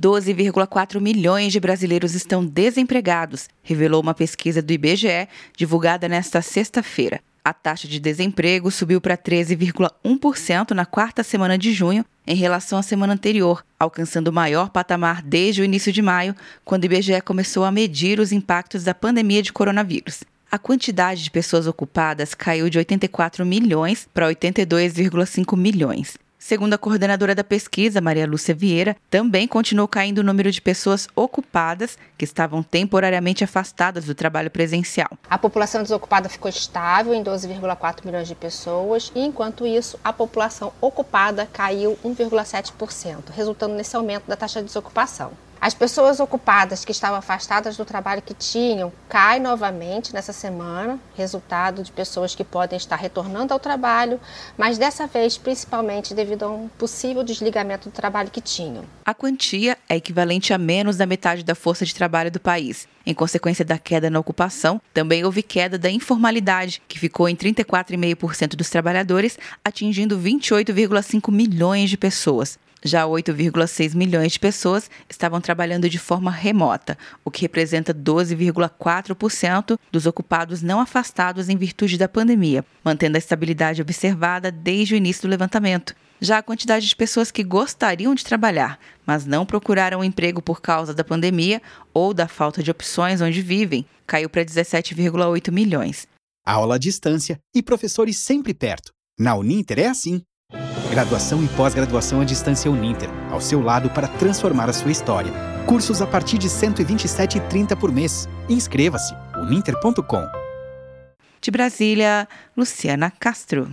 12,4 milhões de brasileiros estão desempregados, revelou uma pesquisa do IBGE divulgada nesta sexta-feira. A taxa de desemprego subiu para 13,1% na quarta semana de junho, em relação à semana anterior, alcançando o maior patamar desde o início de maio, quando o IBGE começou a medir os impactos da pandemia de coronavírus. A quantidade de pessoas ocupadas caiu de 84 milhões para 82,5 milhões. Segundo a coordenadora da pesquisa, Maria Lúcia Vieira, também continuou caindo o número de pessoas ocupadas que estavam temporariamente afastadas do trabalho presencial. A população desocupada ficou estável em 12,4 milhões de pessoas, e enquanto isso, a população ocupada caiu 1,7%, resultando nesse aumento da taxa de desocupação. As pessoas ocupadas que estavam afastadas do trabalho que tinham caem novamente nessa semana, resultado de pessoas que podem estar retornando ao trabalho, mas dessa vez principalmente devido a um possível desligamento do trabalho que tinham. A quantia é equivalente a menos da metade da força de trabalho do país. Em consequência da queda na ocupação, também houve queda da informalidade, que ficou em 34,5% dos trabalhadores, atingindo 28,5 milhões de pessoas. Já 8,6 milhões de pessoas estavam trabalhando de forma remota, o que representa 12,4% dos ocupados não afastados em virtude da pandemia, mantendo a estabilidade observada desde o início do levantamento. Já a quantidade de pessoas que gostariam de trabalhar, mas não procuraram emprego por causa da pandemia ou da falta de opções onde vivem, caiu para 17,8 milhões. Aula à distância e professores sempre perto. Na Uninter é assim. Graduação e pós-graduação à distância Uninter, ao seu lado para transformar a sua história. Cursos a partir de R$ 127,30 por mês. Inscreva-se uninter.com. De Brasília, Luciana Castro.